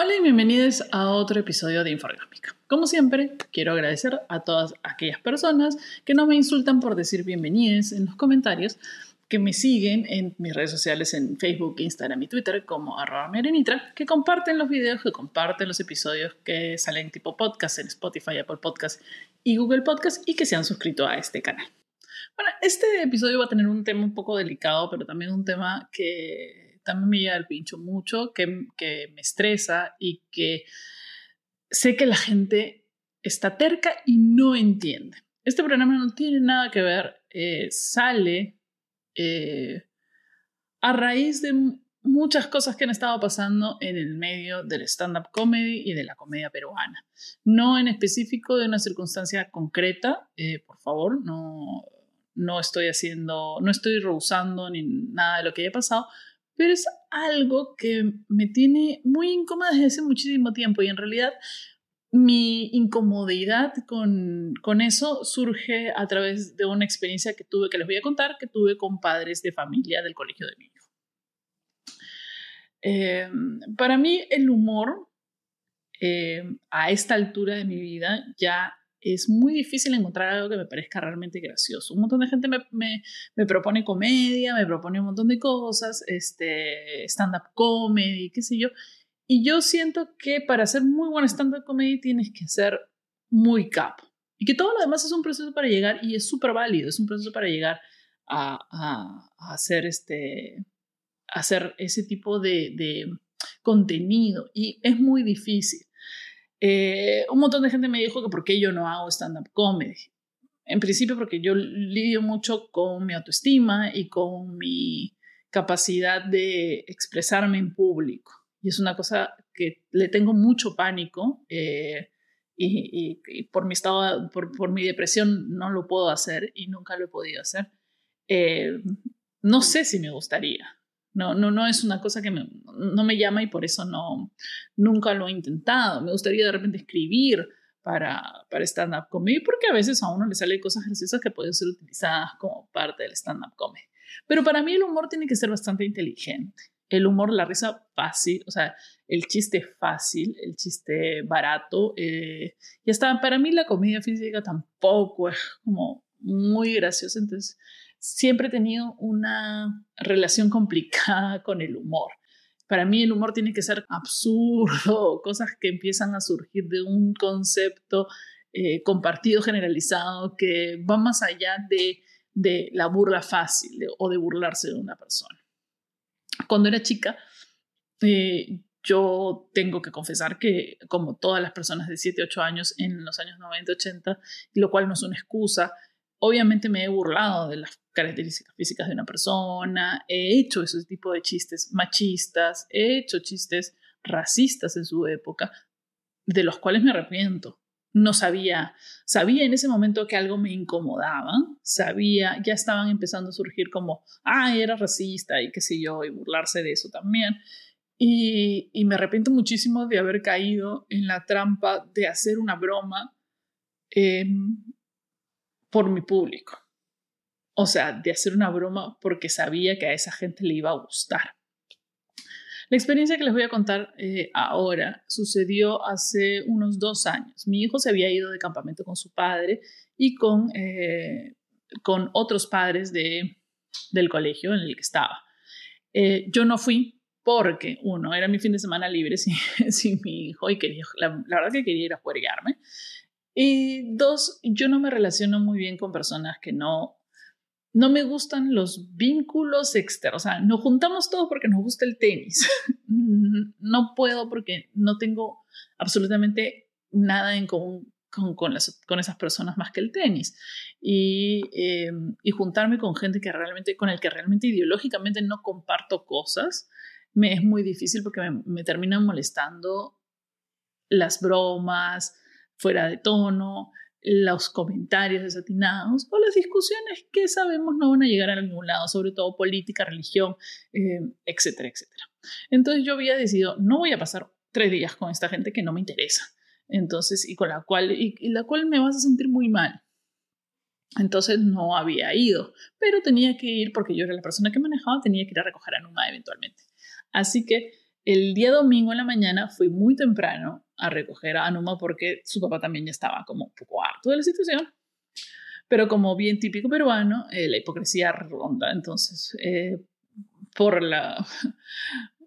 Hola y bienvenidos a otro episodio de Inforgámica. Como siempre, quiero agradecer a todas aquellas personas que no me insultan por decir bienvenidos en los comentarios, que me siguen en mis redes sociales en Facebook, Instagram y Twitter como arroba merenitra, que comparten los videos, que comparten los episodios que salen tipo podcast en Spotify, Apple Podcast y Google Podcast y que se han suscrito a este canal. Bueno, este episodio va a tener un tema un poco delicado, pero también un tema que también me llega el pincho mucho, que, me estresa y que sé que la gente está terca y no entiende. Este programa no tiene nada que ver, eh, sale eh, a raíz de muchas cosas que han estado pasando en el medio del stand-up comedy y de la comedia peruana. No en específico de una circunstancia concreta, eh, por favor, no, no estoy haciendo, no estoy rehusando ni nada de lo que haya pasado, pero es algo que me tiene muy incómoda desde hace muchísimo tiempo y en realidad mi incomodidad con, con, eso surge a través de una experiencia que tuve, que les voy a contar, que tuve con padres de familia del colegio de mi hijo. Eh, para mí el humor eh, a esta altura de mi vida ya es muy difícil encontrar algo que me parezca realmente gracioso. Un montón de gente me, me, me propone comedia, me propone un montón de cosas, este, stand-up comedy, qué sé yo. Y yo siento que para hacer muy buen stand-up comedy tienes que ser muy capo. Y que todo lo demás es un proceso para llegar y es súper válido, es un proceso para llegar a, a, hacer, este, hacer ese tipo de, de contenido. Y es muy difícil. Eh, un montón de gente me dijo que por qué yo no hago stand-up comedy. En principio porque yo lidio mucho con mi autoestima y con mi capacidad de expresarme en público. Y es una cosa que le tengo mucho pánico eh, y, por mi estado, por, mi depresión no lo puedo hacer y nunca lo he podido hacer. Eh, no sé si me gustaría. No, no, no es una cosa que no me llama y por eso no, nunca lo he intentado. Me gustaría de repente escribir para, para stand-up comedy, porque a veces a uno le salen cosas graciosas que pueden ser utilizadas como parte del stand-up comedy. Pero para mí el humor tiene que ser bastante inteligente. El humor, la risa fácil, o sea, el chiste fácil, el chiste barato. Eh, y hasta para mí la comedia física tampoco es como muy graciosa. Entonces, siempre he tenido una relación complicada con el humor. Para mí el humor tiene que ser absurdo, cosas que empiezan a surgir de un concepto eh, compartido, generalizado, que va más allá de, la burla fácil o de burlarse de una persona. Cuando era chica, eh, yo tengo que confesar que, como todas las personas de 7, 8 años en los años 90, 80, lo cual no es una excusa, obviamente me he burlado de las características físicas de una persona, he hecho ese tipo de chistes machistas, he hecho chistes racistas en su época, de los cuales me arrepiento. No sabía, sabía en ese momento que algo me incomodaba, sabía, ya estaban empezando a surgir como, ah, era racista y qué sé yo, y burlarse de eso también. Y, me arrepiento muchísimo de haber caído en la trampa de hacer una broma por mi público. O sea, de hacer una broma porque sabía que a esa gente le iba a gustar. La experiencia que les voy a contar eh, ahora sucedió hace unos dos años. Mi hijo se había ido de campamento con su padre y con, eh, con otros padres de, del colegio en el que estaba. Eh, yo no fui porque, uno, era mi fin de semana libre sin, sin mi hijo y quería, la, verdad que quería ir a juerguearme. Y dos, yo no me relaciono muy bien con personas que no, no me gustan los vínculos externos. O sea, nos juntamos todos porque nos gusta el tenis. no puedo porque no tengo absolutamente nada en común con, con, esas personas más que el tenis. Y, eh, y, juntarme con gente que realmente, con el que realmente ideológicamente no comparto cosas, me es muy difícil porque me, me terminan molestando las bromas, fuera de tono, los comentarios desatinados o las discusiones que sabemos no van a llegar a ningún lado, sobre todo política, religión, eh, etcétera, etcétera. Entonces yo había decidido, no voy a pasar tres días con esta gente que no me interesa, entonces, y con la cual, y, la cual me vas a sentir muy mal. Entonces no había ido, pero tenía que ir porque yo era la persona que manejaba, tenía que ir a recoger a Numa eventualmente. Así que el día domingo en la mañana fui muy temprano a recoger a Anuma porque su papá también ya estaba como un poco harto de la situación. Pero como bien típico peruano, eh, la hipocresía ronda. Entonces, eh, por la...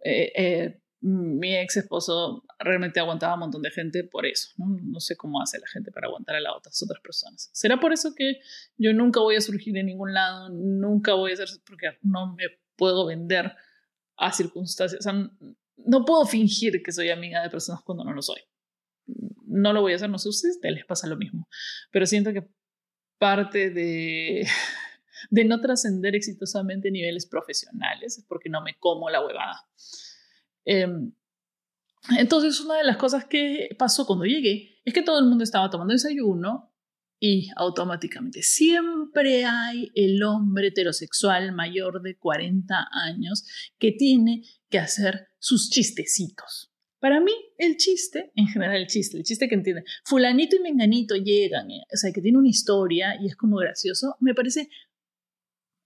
Eh, mi ex esposo realmente aguantaba a un montón de gente por eso. ¿no? sé cómo hace la gente para aguantar a las otras, otras personas. ¿Será por eso que yo nunca voy a surgir en ningún lado? Nunca voy a ser, porque no me puedo vender a circunstancias. No puedo fingir que soy amiga de personas cuando no lo soy. No lo voy a hacer, no sé ustedes, les pasa lo mismo. Pero siento que parte de, de no trascender exitosamente niveles profesionales es porque no me como la huevada. Em, entonces, una de las cosas que pasó cuando llegué es que todo el mundo estaba tomando desayuno y automáticamente siempre hay el hombre heterosexual mayor de 40 años que tiene que hacer sus chistecitos. Para mí, el chiste, en general el chiste, el chiste que entiende, fulanito y menganito llegan, eh, o sea, que tiene una historia y es como gracioso, me parece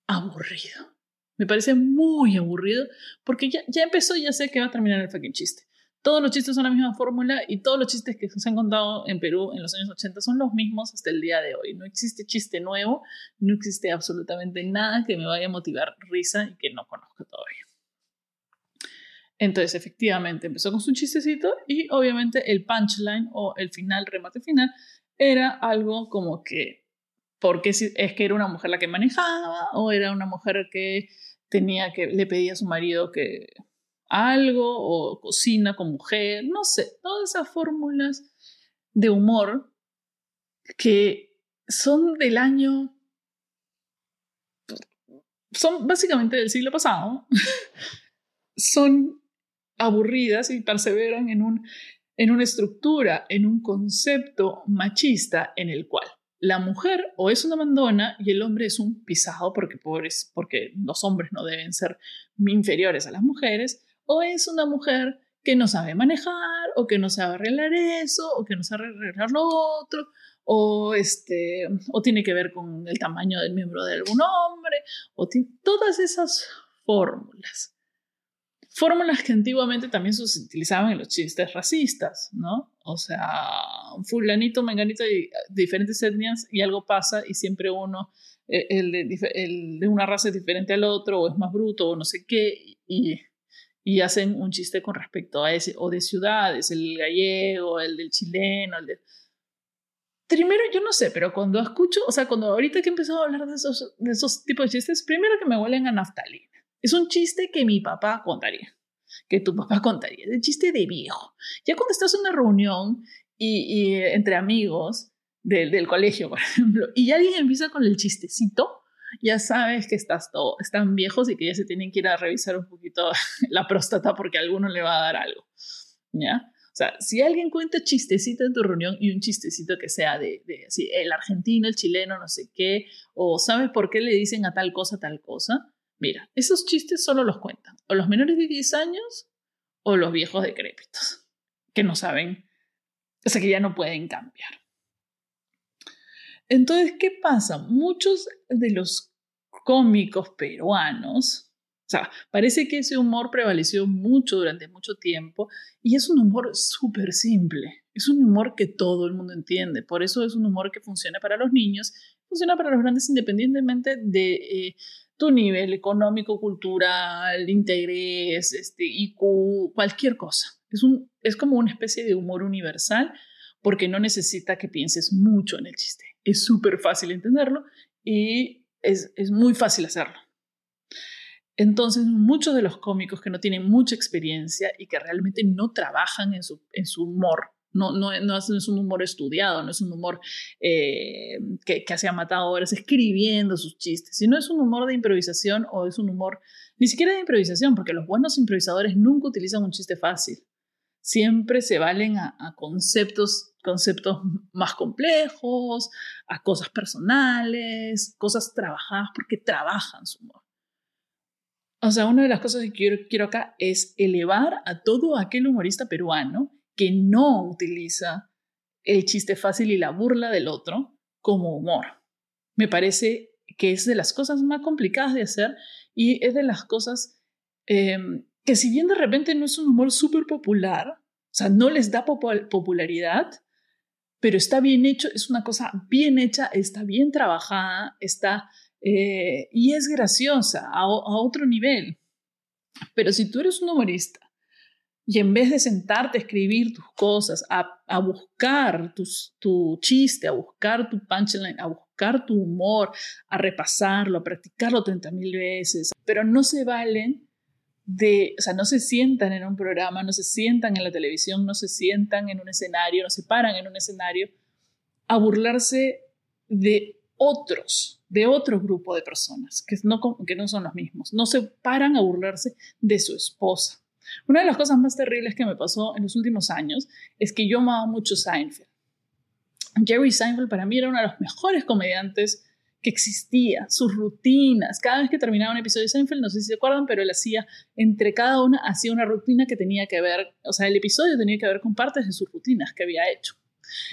aburrido. Me parece muy aburrido porque ya, ya empezó, ya sé que va a terminar el fucking chiste. Todos los chistes son la misma fórmula y todos los chistes que se han contado en Perú en los años 80 son los mismos hasta el día de hoy. No existe chiste nuevo, no existe absolutamente nada que me vaya a motivar risa y que no conozco todavía. Entonces, efectivamente, empezó con su chistecito y obviamente el punchline o el final, remate final, era algo como que, porque es que era una mujer la que manejaba o era una mujer que tenía que le pedía a su marido que algo o cocina con mujer, no sé, todas esas fórmulas de humor que son del año son básicamente del siglo pasado, son aburridas y perseveran en, un, en una estructura, en un concepto machista en el cual la mujer o es una mandona y el hombre es un pisado porque, pobres, porque los hombres no deben ser inferiores a las mujeres, o es una mujer que no sabe manejar o que no sabe arreglar eso o que no sabe arreglar lo otro o este o tiene que ver con el tamaño del miembro de algún hombre o todas esas fórmulas fórmulas que antiguamente también se utilizaban en los chistes racistas, ¿no? O sea, fulanito, menganito de, diferentes etnias y algo pasa y siempre uno, eh, el de, una raza es diferente al otro o es más bruto o no sé qué y, y hacen un chiste con respecto a ese, o de ciudades, el gallego, el del chileno, el. Primero, yo no sé, pero cuando escucho, o sea, cuando ahorita que he empezado a hablar de esos, de esos tipos de chistes, primero que me huelen a naftalina. Es un chiste que mi papá contaría, que tu papá contaría, es un chiste de viejo. Ya cuando estás en una reunión y, entre amigos del, del colegio, por ejemplo, y alguien empieza con el chistecito, ya sabes que estás todo, están viejos y que ya se tienen que ir a revisar un poquito la próstata porque a alguno le va a dar algo. ¿Ya? O sea, si alguien cuenta chistecito en tu reunión y un chistecito que sea de, de el argentino, el chileno, no sé qué, o sabes por qué le dicen a tal cosa, tal cosa, Mira, esos chistes solo los cuentan o los menores de 10 años o los viejos decrépitos, que no saben, o sea, que ya no pueden cambiar. Entonces, ¿qué pasa? Muchos de los cómicos peruanos, o sea, parece que ese humor prevaleció mucho durante mucho tiempo y es un humor súper simple, es un humor que todo el mundo entiende, por eso es un humor que funciona para los niños, funciona para los grandes independientemente de... Eh, tu nivel económico, cultural, interés, este, IQ, cualquier cosa. Es, un, es como una especie de humor universal porque no necesita que pienses mucho en el chiste. Es súper fácil entenderlo y es, es muy fácil hacerlo. Entonces, muchos de los cómicos que no tienen mucha experiencia y que realmente no trabajan en su, en su humor no, no, es un humor estudiado, no es un humor eh, que, se ha matado horas escribiendo sus chistes, sino es un humor de improvisación o es un humor ni siquiera de improvisación, porque los buenos improvisadores nunca utilizan un chiste fácil. Siempre se valen a, conceptos, conceptos más complejos, a cosas personales, cosas trabajadas, porque trabajan su humor. O sea, una de las cosas que quiero, quiero acá es elevar a todo aquel humorista peruano que no utiliza el chiste fácil y la burla del otro como humor. Me parece que es de las cosas más complicadas de hacer y es de las cosas em, que si bien de repente no es un humor súper popular, o sea, no les da popularidad, pero está bien hecho, es una cosa bien hecha, está bien trabajada, está eh, y es graciosa a, otro nivel. Pero si tú eres un humorista y en vez de sentarte a escribir tus cosas, a, buscar tu chiste, a buscar tu punchline, a buscar tu humor, a repasarlo, a practicarlo 30 mil veces, pero no se valen de, o sea, no se sientan en un programa, no se sientan en la televisión, no se sientan en un escenario, no se paran en un escenario a burlarse de otros, de otro grupo de personas que no, que no son los mismos. No se paran a burlarse de su esposa. Una de las cosas más terribles que me pasó en los últimos años es que yo amaba mucho Seinfeld. Jerry Seinfeld para mí era uno de los mejores comediantes que existía, sus rutinas. Cada vez que terminaba un episodio de Seinfeld, no sé si se acuerdan, pero él hacía, entre cada una, hacía una rutina que tenía que ver, o sea, el episodio tenía que ver con partes de sus rutinas que había hecho.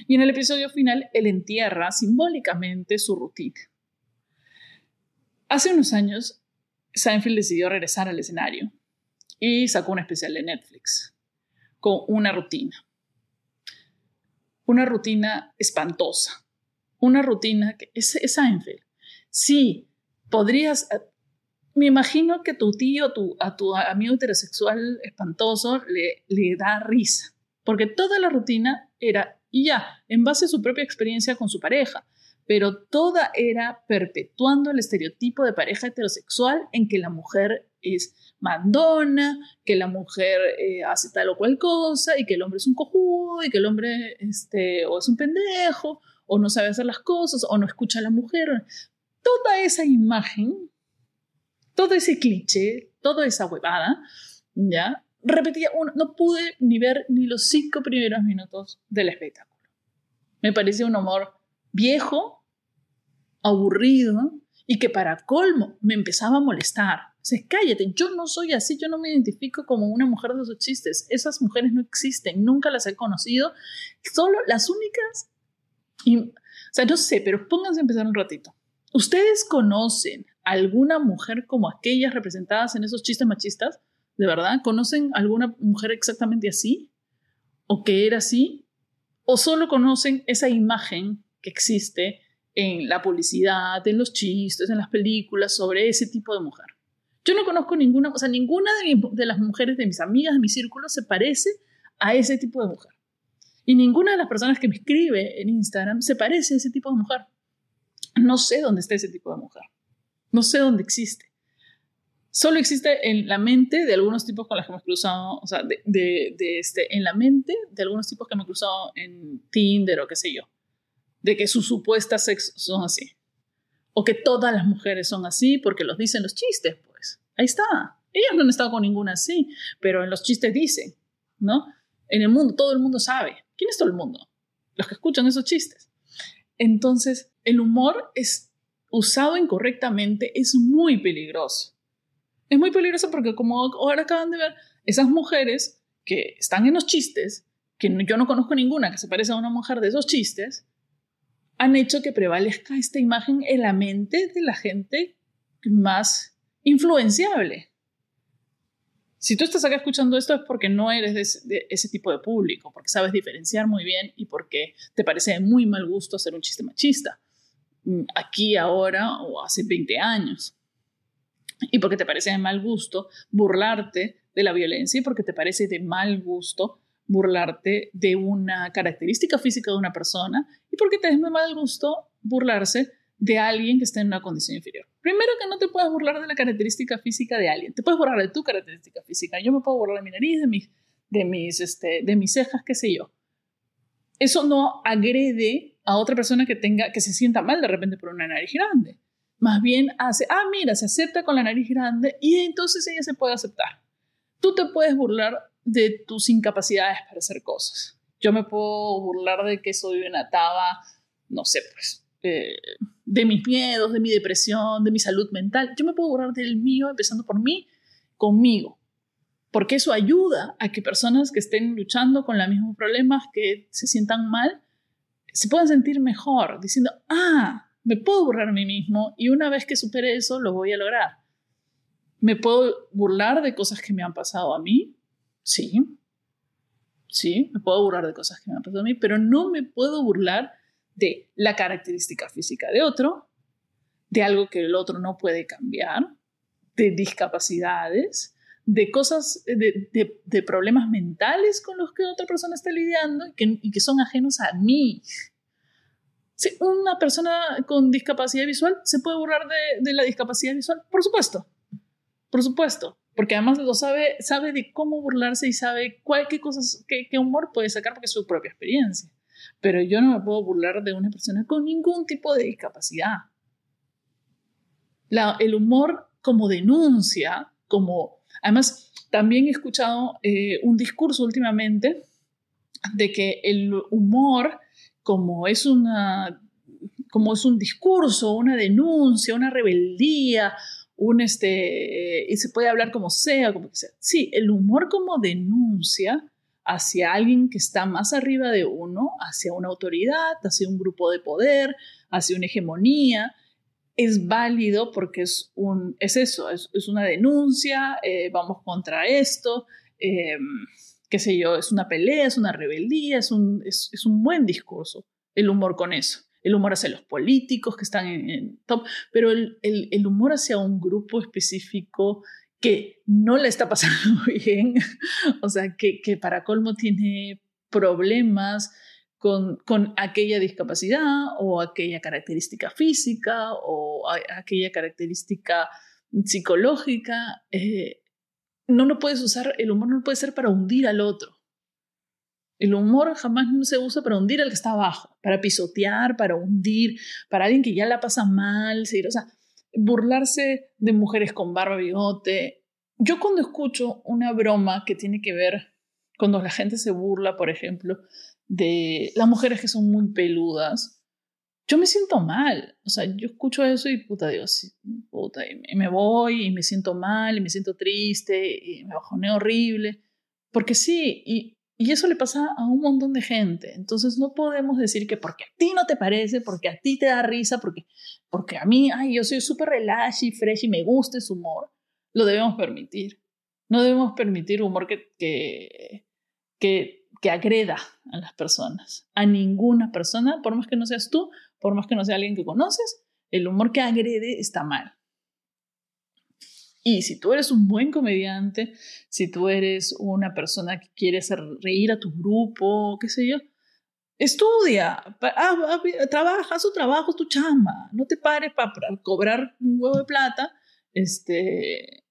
Y en el episodio final, él entierra simbólicamente su rutina. Hace unos años, Seinfeld decidió regresar al escenario y sacó un especial de Netflix con una rutina. Una rutina espantosa. Una rutina que es, Seinfeld. Sí, podrías... Eh, me imagino que tu tío, tu, a tu amigo heterosexual espantoso le, le da risa, porque toda la rutina era y ya, en base a su propia experiencia con su pareja, pero toda era perpetuando el estereotipo de pareja heterosexual en que la mujer es mandona, que la mujer eh, hace tal o cual cosa y que el hombre es un cojudo y que el hombre este, o es un pendejo o no sabe hacer las cosas o no escucha a la mujer. Toda esa imagen, todo ese cliché, toda esa huevada, ¿ya? repetía, no pude ni ver ni los cinco primeros minutos del espectáculo. Me parecía un humor viejo, aburrido y que para colmo me empezaba a molestar. O sea, cállate, yo no soy así, yo no me identifico como una mujer de esos chistes. Esas mujeres no existen, nunca las he conocido. Solo las únicas... o sea, no sé, pero pónganse a empezar un ratito. ¿Ustedes conocen alguna mujer como aquellas representadas en esos chistes machistas? ¿De verdad? ¿Conocen alguna mujer exactamente así? ¿O que era así? ¿O solo conocen esa imagen que existe en la publicidad, en los chistes, en las películas sobre ese tipo de mujer? Yo no conozco ninguna, o sea, ninguna de, las mujeres de mis amigas, de mi círculo, se parece a ese tipo de mujer. Y ninguna de las personas que me escribe en Instagram se parece a ese tipo de mujer. No sé dónde está ese tipo de mujer. No sé dónde existe solo existe en la mente de algunos tipos con los que hemos cruzado, o sea, de, de, este, en la mente de algunos tipos que hemos cruzado en Tinder o qué sé yo, de que sus supuestas sexos son así. O que todas las mujeres son así porque los dicen los chistes, pues. Ahí está. Ellos no han estado con ninguna así, pero en los chistes dicen, ¿no? En el mundo, todo el mundo sabe. ¿Quién es todo el mundo? Los que escuchan esos chistes. Entonces, el humor es usado incorrectamente, es muy peligroso es muy peligroso porque como ahora acaban de ver, esas mujeres que están en los chistes, que yo no conozco ninguna que se parezca a una mujer de esos chistes, han hecho que prevalezca esta imagen en la mente de la gente más influenciable. Si tú estás acá escuchando esto es porque no eres de, ese tipo de público, porque sabes diferenciar muy bien y porque te parece de muy mal gusto hacer un chiste machista. Mm, aquí, ahora o hace 20 años y porque te parece de mal gusto burlarte de la violencia y porque te parece de mal gusto burlarte de una característica física de una persona y porque te es de mal gusto burlarse de alguien que está en una condición inferior. Primero que no te puedes burlar de la característica física de alguien, te puedes burlar de tu característica física. Yo me puedo burlar de mi nariz, de mis, de mis, este, de mis cejas, qué sé yo. Eso no agrede a otra persona que tenga, que se sienta mal de repente por una nariz grande. Más bien hace, ah, mira, se acepta con la nariz grande y entonces ella se puede aceptar. Tú te puedes burlar de tus incapacidades para hacer cosas. Yo me puedo burlar de que soy una taba, no sé, pues, eh, de mis miedos, de mi depresión, de mi salud mental. Yo me puedo burlar del mío, empezando por mí, conmigo. Porque eso ayuda a que personas que estén luchando con los mismos problemas, que se sientan mal, se puedan sentir mejor, diciendo, ah, me puedo burlar a mí mismo y una vez que supere eso lo voy a lograr. ¿Me puedo burlar de cosas que me han pasado a mí? Sí. Sí, me puedo burlar de cosas que me han pasado a mí, pero no me puedo burlar de la característica física de otro, de algo que el otro no puede cambiar, de discapacidades, de cosas, de, problemas mentales con los que otra persona está lidiando y que, son ajenos a mí. Si una persona con discapacidad visual se puede burlar de, la discapacidad visual, por supuesto, por supuesto, porque además lo sabe, sabe de cómo burlarse y sabe cuál, qué cosas, qué, qué humor puede sacar porque es su propia experiencia. Pero yo no me puedo burlar de una persona con ningún tipo de discapacidad. La, el humor como denuncia, como Además, también he escuchado eh, un discurso últimamente de que el humor, como es, una, como es un discurso, una denuncia, una rebeldía, un este, y se puede hablar como sea, como que sea. Sí, el humor como denuncia hacia alguien que está más arriba de uno, hacia una autoridad, hacia un grupo de poder, hacia una hegemonía, es válido porque es, un, es eso, es, una denuncia, eh, vamos contra esto, eh, qué sé yo, es una pelea, es una rebeldía, es un, es, un buen discurso, el humor con eso. El humor hacia los políticos que están en, top, pero el, el, humor hacia un grupo específico que no le está pasando bien, o sea, que, que para colmo tiene problemas, con, aquella discapacidad o aquella característica física o aquella característica psicológica. Eh, no lo puedes usar, el humor no puede ser para hundir al otro. El humor jamás se usa para hundir al que está abajo, para pisotear, para hundir, para alguien que ya la pasa mal, o sea, burlarse de mujeres con barba bigote. Yo cuando escucho una broma que tiene que ver, cuando la gente se burla, por ejemplo, de las mujeres que son muy peludas, yo me siento mal. O sea, yo escucho eso y puta Dios, puta, y me voy y me siento mal y me siento triste y me bajoneo horrible. Porque sí, y, y eso le pasa a un montón de gente. Entonces no podemos decir que porque a ti no te parece, porque a ti te da risa, porque, porque a mí, ay, yo soy súper relax y fresh y me gusta ese humor, lo debemos permitir. No debemos permitir humor que, que, que que agreda a las personas, a ninguna persona, por más que no seas tú, por más que no sea alguien que conoces, el humor que agrede está mal. Y si tú eres un buen comediante, si tú eres una persona que quiere hacer reír a tu grupo, qué sé yo, estudia, ah, trabaja, haz tu trabajo, tu chamba, no te pares para cobrar un huevo de plata, este,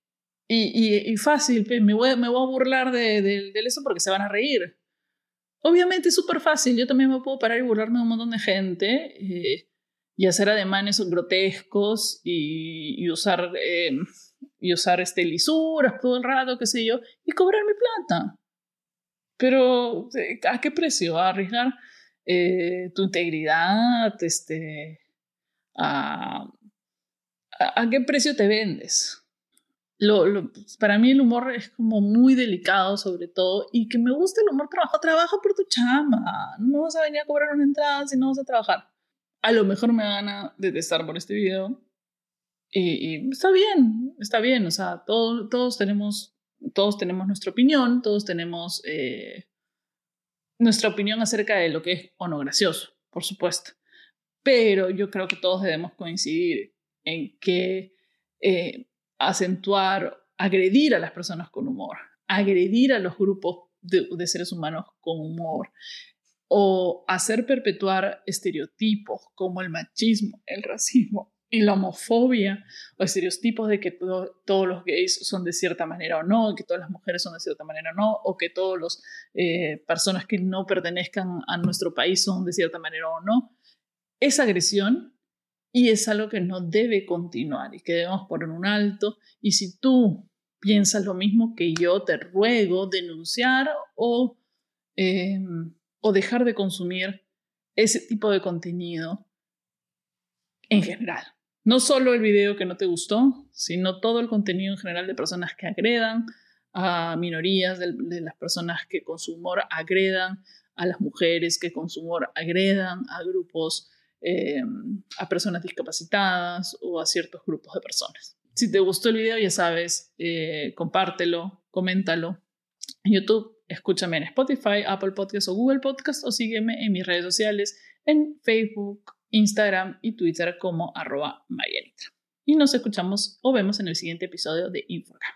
y, fácil, me voy, me voy a burlar de, de, eso porque se van a reír. Obviamente es súper fácil, yo también me puedo parar y burlarme de un montón de gente eh, y hacer ademanes grotescos y, usar, eh, y usar este, lisuras todo el rato, qué sé yo, y cobrar mi plata. Pero, eh, ¿a qué precio? ¿A arriesgar tu integridad? Este, a, ¿A qué precio te vendes? lo, para mí el humor es como muy delicado sobre todo y que me gusta el humor trabajo, trabaja por tu chama, no vas a venir a cobrar una entrada si no vas a trabajar. A lo mejor me van a detestar por este video y, está bien, está bien, o sea, todos tenemos, todos tenemos nuestra opinión, todos tenemos eh, nuestra opinión acerca de lo que es o no gracioso, por supuesto, pero yo creo que todos debemos coincidir en que... Eh, acentuar, agredir a las personas con humor, agredir a los grupos de, seres humanos con humor, o hacer perpetuar estereotipos como el machismo, el racismo y la homofobia, o estereotipos de que todos los gays son de cierta manera o no, que todas las mujeres son de cierta manera o no, o que todas las eh, personas que no pertenezcan a nuestro país son de cierta manera o no. Esa agresión y es algo que no debe continuar y que debemos poner un alto. Y si tú piensas lo mismo que yo, te ruego denunciar o, em, o dejar de consumir ese tipo de contenido en general. No solo el video que no te gustó, sino todo el contenido en general de personas que agredan a minorías, de, las personas que con su humor agredan a las mujeres, que con su humor agredan a grupos eh, a personas discapacitadas o a ciertos grupos de personas. si te gustó el video, ya sabes, eh, compártelo, coméntalo en YouTube, escúchame en Spotify, Apple Podcast o Google Podcast o sígueme en mis redes sociales en Facebook, Instagram y Twitter como arroba Marianitra. Y nos escuchamos o vemos en el siguiente episodio de Infocam.